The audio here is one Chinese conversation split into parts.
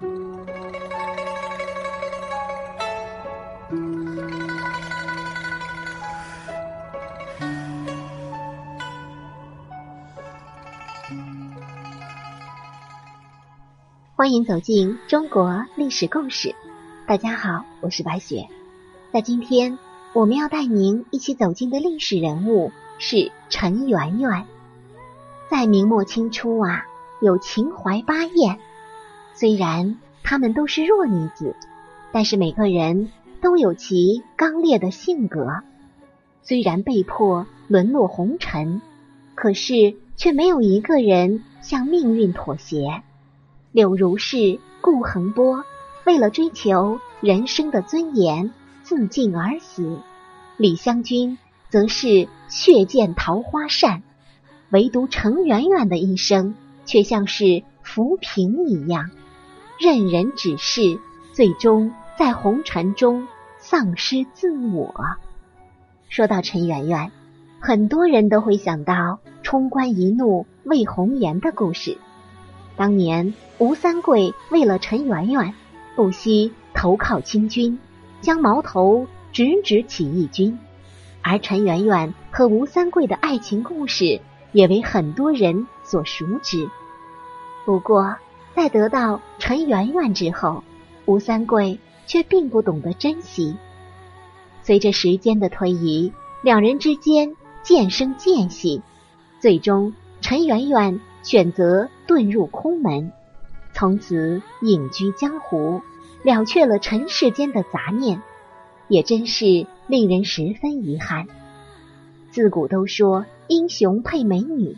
欢迎走进中国历史故事。大家好，我是白雪。在今天，我们要带您一起走进的历史人物是陈圆圆。在明末清初啊，有秦淮八艳。虽然她们都是弱女子，但是每个人都有其刚烈的性格。虽然被迫沦落红尘，可是却没有一个人向命运妥协。柳如是、顾恒波为了追求人生的尊严，自尽而死；李香君则是血溅桃花扇，唯独程媛媛的一生却像是浮萍一样，任人指示，最终在红尘中丧失自我。说到陈圆圆，很多人都会想到冲冠一怒为红颜的故事。当年吴三桂为了陈圆圆，不惜投靠清军，将矛头直指起义军。而陈圆圆和吴三桂的爱情故事也为很多人所熟知。不过，在得到陈圆圆之后，吴三桂却并不懂得珍惜。随着时间的推移，两人之间渐生间隙，最终陈圆圆。选择遁入空门，从此隐居江湖，了却了尘世间的杂念，也真是令人十分遗憾。自古都说英雄配美女，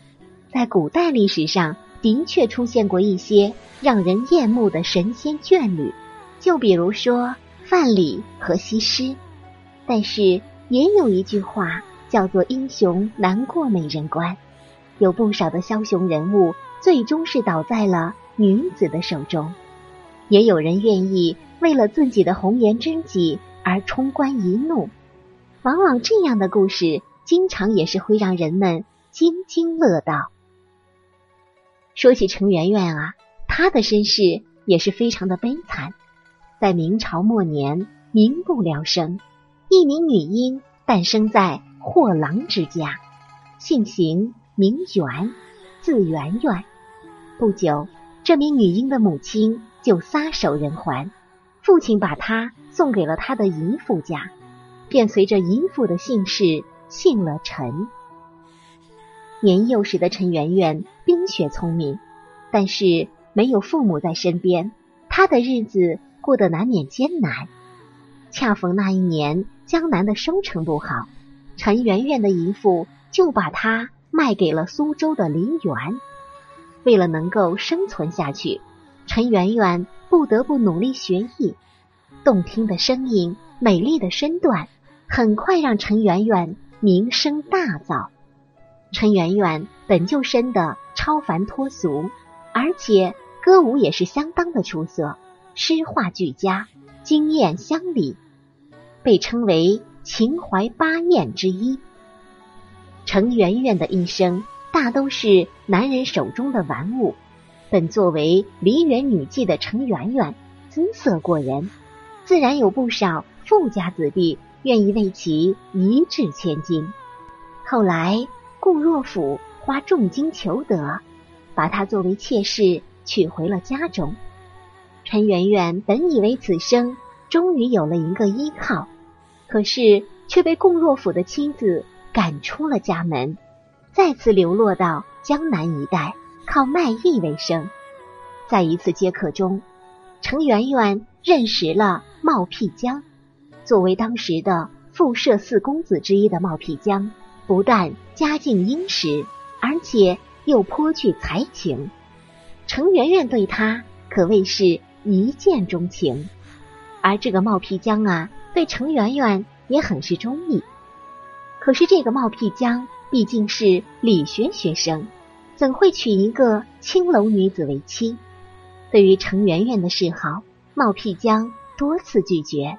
在古代历史上的确出现过一些让人艳目的神仙眷侣，就比如说范蠡和西施。但是也有一句话叫做“英雄难过美人关”。有不少的枭雄人物，最终是倒在了女子的手中。也有人愿意为了自己的红颜知己而冲冠一怒。往往这样的故事，经常也是会让人们津津乐道。说起程媛媛啊，她的身世也是非常的悲惨。在明朝末年，民不聊生，一名女婴诞生在货郎之家，姓邢。名媛，字圆圆。不久，这名女婴的母亲就撒手人寰，父亲把她送给了他的姨父家，便随着姨父的姓氏姓了陈。年幼时的陈圆圆冰雪聪明，但是没有父母在身边，她的日子过得难免艰难。恰逢那一年江南的收成不好，陈圆圆的姨父就把她。卖给了苏州的林园。为了能够生存下去，陈圆圆不得不努力学艺。动听的声音，美丽的身段，很快让陈圆圆名声大噪。陈圆圆本就生得超凡脱俗，而且歌舞也是相当的出色，诗画俱佳，惊艳乡里，被称为秦淮八艳之一。程媛媛的一生大都是男人手中的玩物。本作为梨园女妓的程媛媛姿色过人，自然有不少富家子弟愿意为其一掷千金。后来，顾若甫花重金求得，把她作为妾室娶回了家中。陈圆圆本以为此生终于有了一个依靠，可是却被顾若甫的妻子。赶出了家门，再次流落到江南一带，靠卖艺为生。在一次接客中，程媛媛认识了冒辟疆。作为当时的富社四公子之一的冒辟疆，不但家境殷实，而且又颇具才情。程媛媛对他可谓是一见钟情，而这个冒辟疆啊，对程媛媛也很是中意。可是这个冒辟疆毕竟是理学学生，怎会娶一个青楼女子为妻？对于程媛媛的示好，冒辟疆多次拒绝。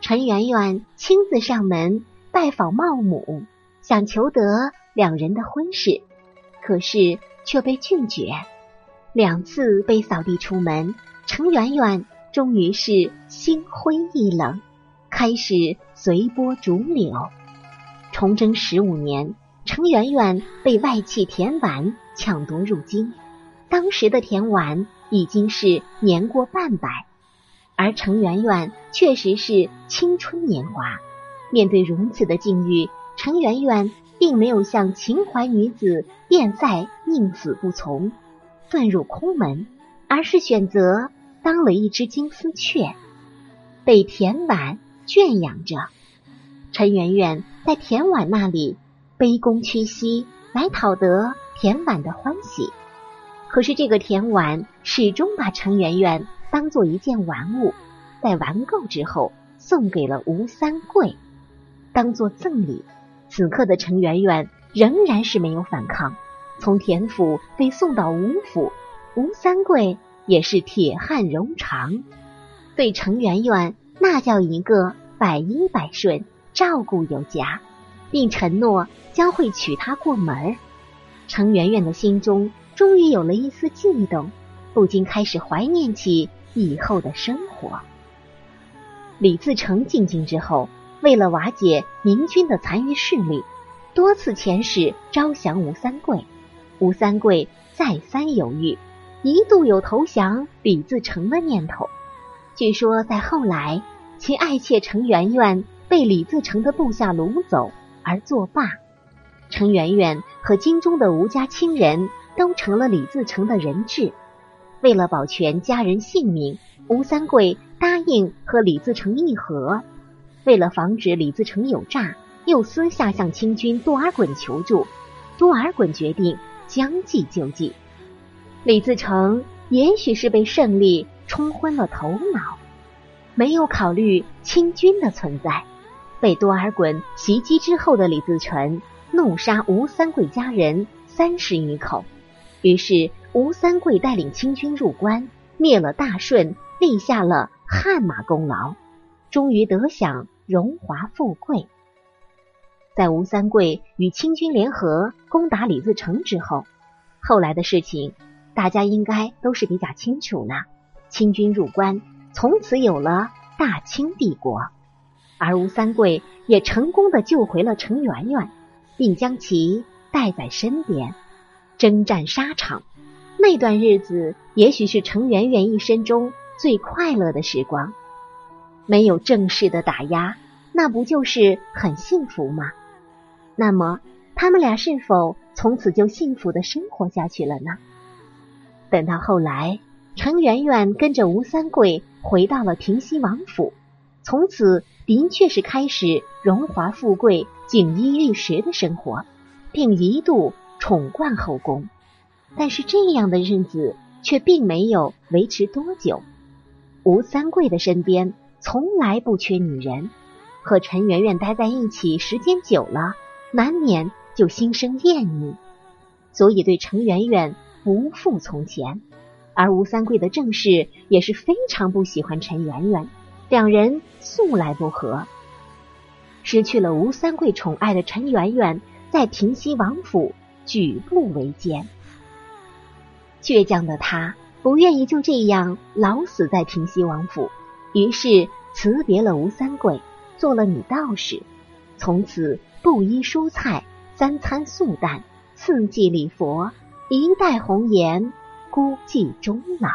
陈圆圆亲自上门拜访茂母，想求得两人的婚事，可是却被拒绝。两次被扫地出门，程媛媛终于是心灰意冷，开始随波逐流。崇祯十五年，程媛媛被外戚田婉抢夺入京。当时的田婉已经是年过半百，而程媛媛确实是青春年华。面对如此的境遇，程媛媛并没有像秦淮女子卞赛宁死不从，遁入空门，而是选择当了一只金丝雀，被田婉圈养着。陈圆圆在田婉那里卑躬屈膝，来讨得田婉的欢喜。可是这个田婉始终把陈圆圆当做一件玩物，在玩够之后送给了吴三桂，当做赠礼。此刻的陈圆圆仍然是没有反抗，从田府被送到吴府，吴三桂也是铁汉柔肠，对陈圆圆那叫一个百依百顺。照顾有加，并承诺将会娶她过门。程媛媛的心中终于有了一丝悸动，不禁开始怀念起以后的生活。李自成进京之后，为了瓦解明军的残余势力，多次遣使招降吴三桂。吴三桂再三犹豫，一度有投降李自成的念头。据说在后来，其爱妾程媛媛。被李自成的部下掳走而作罢，程媛媛和京中的吴家亲人都成了李自成的人质。为了保全家人性命，吴三桂答应和李自成议和。为了防止李自成有诈，又私下向清军多尔衮求助。多尔衮决定将计就计。李自成也许是被胜利冲昏了头脑，没有考虑清军的存在。被多尔衮袭击之后的李自成怒杀吴三桂家人三十余口，于是吴三桂带领清军入关，灭了大顺，立下了汗马功劳，终于得享荣华富贵。在吴三桂与清军联合攻打李自成之后，后来的事情大家应该都是比较清楚呢。清军入关，从此有了大清帝国。而吴三桂也成功的救回了程媛媛，并将其带在身边，征战沙场。那段日子也许是程媛媛一生中最快乐的时光。没有正式的打压，那不就是很幸福吗？那么他们俩是否从此就幸福的生活下去了呢？等到后来，程媛媛跟着吴三桂回到了平西王府。从此的确是开始荣华富贵、锦衣玉食的生活，并一度宠冠后宫。但是这样的日子却并没有维持多久。吴三桂的身边从来不缺女人，和陈圆圆待在一起时间久了，难免就心生厌腻，所以对陈圆圆不复从前。而吴三桂的正室也是非常不喜欢陈圆圆。两人素来不和，失去了吴三桂宠爱的陈圆圆，在平西王府举步维艰。倔强的他不愿意就这样老死在平西王府，于是辞别了吴三桂，做了女道士，从此布衣蔬菜，三餐素淡，四季礼佛，一代红颜，孤寂终老。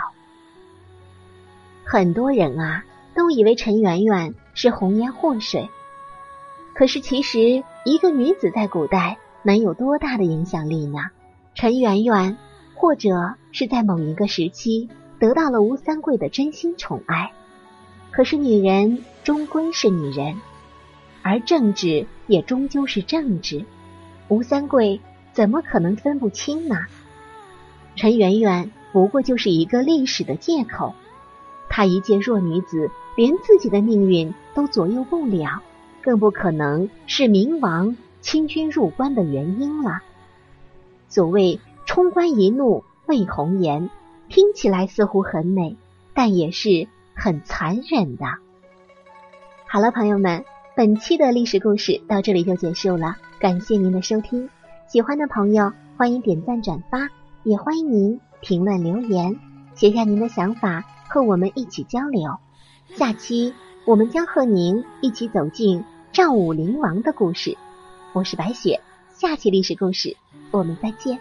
很多人啊。都以为陈圆圆是红颜祸水，可是其实一个女子在古代能有多大的影响力呢？陈圆圆或者是在某一个时期得到了吴三桂的真心宠爱，可是女人终归是女人，而政治也终究是政治，吴三桂怎么可能分不清呢？陈圆圆不过就是一个历史的借口，她一介弱女子。连自己的命运都左右不了，更不可能是明王清军入关的原因了。所谓冲冠一怒为红颜，听起来似乎很美，但也是很残忍的。好了，朋友们，本期的历史故事到这里就结束了，感谢您的收听。喜欢的朋友欢迎点赞转发，也欢迎您评论留言，写下您的想法。和我们一起交流。下期我们将和您一起走进赵武灵王的故事。我是白雪，下期历史故事我们再见。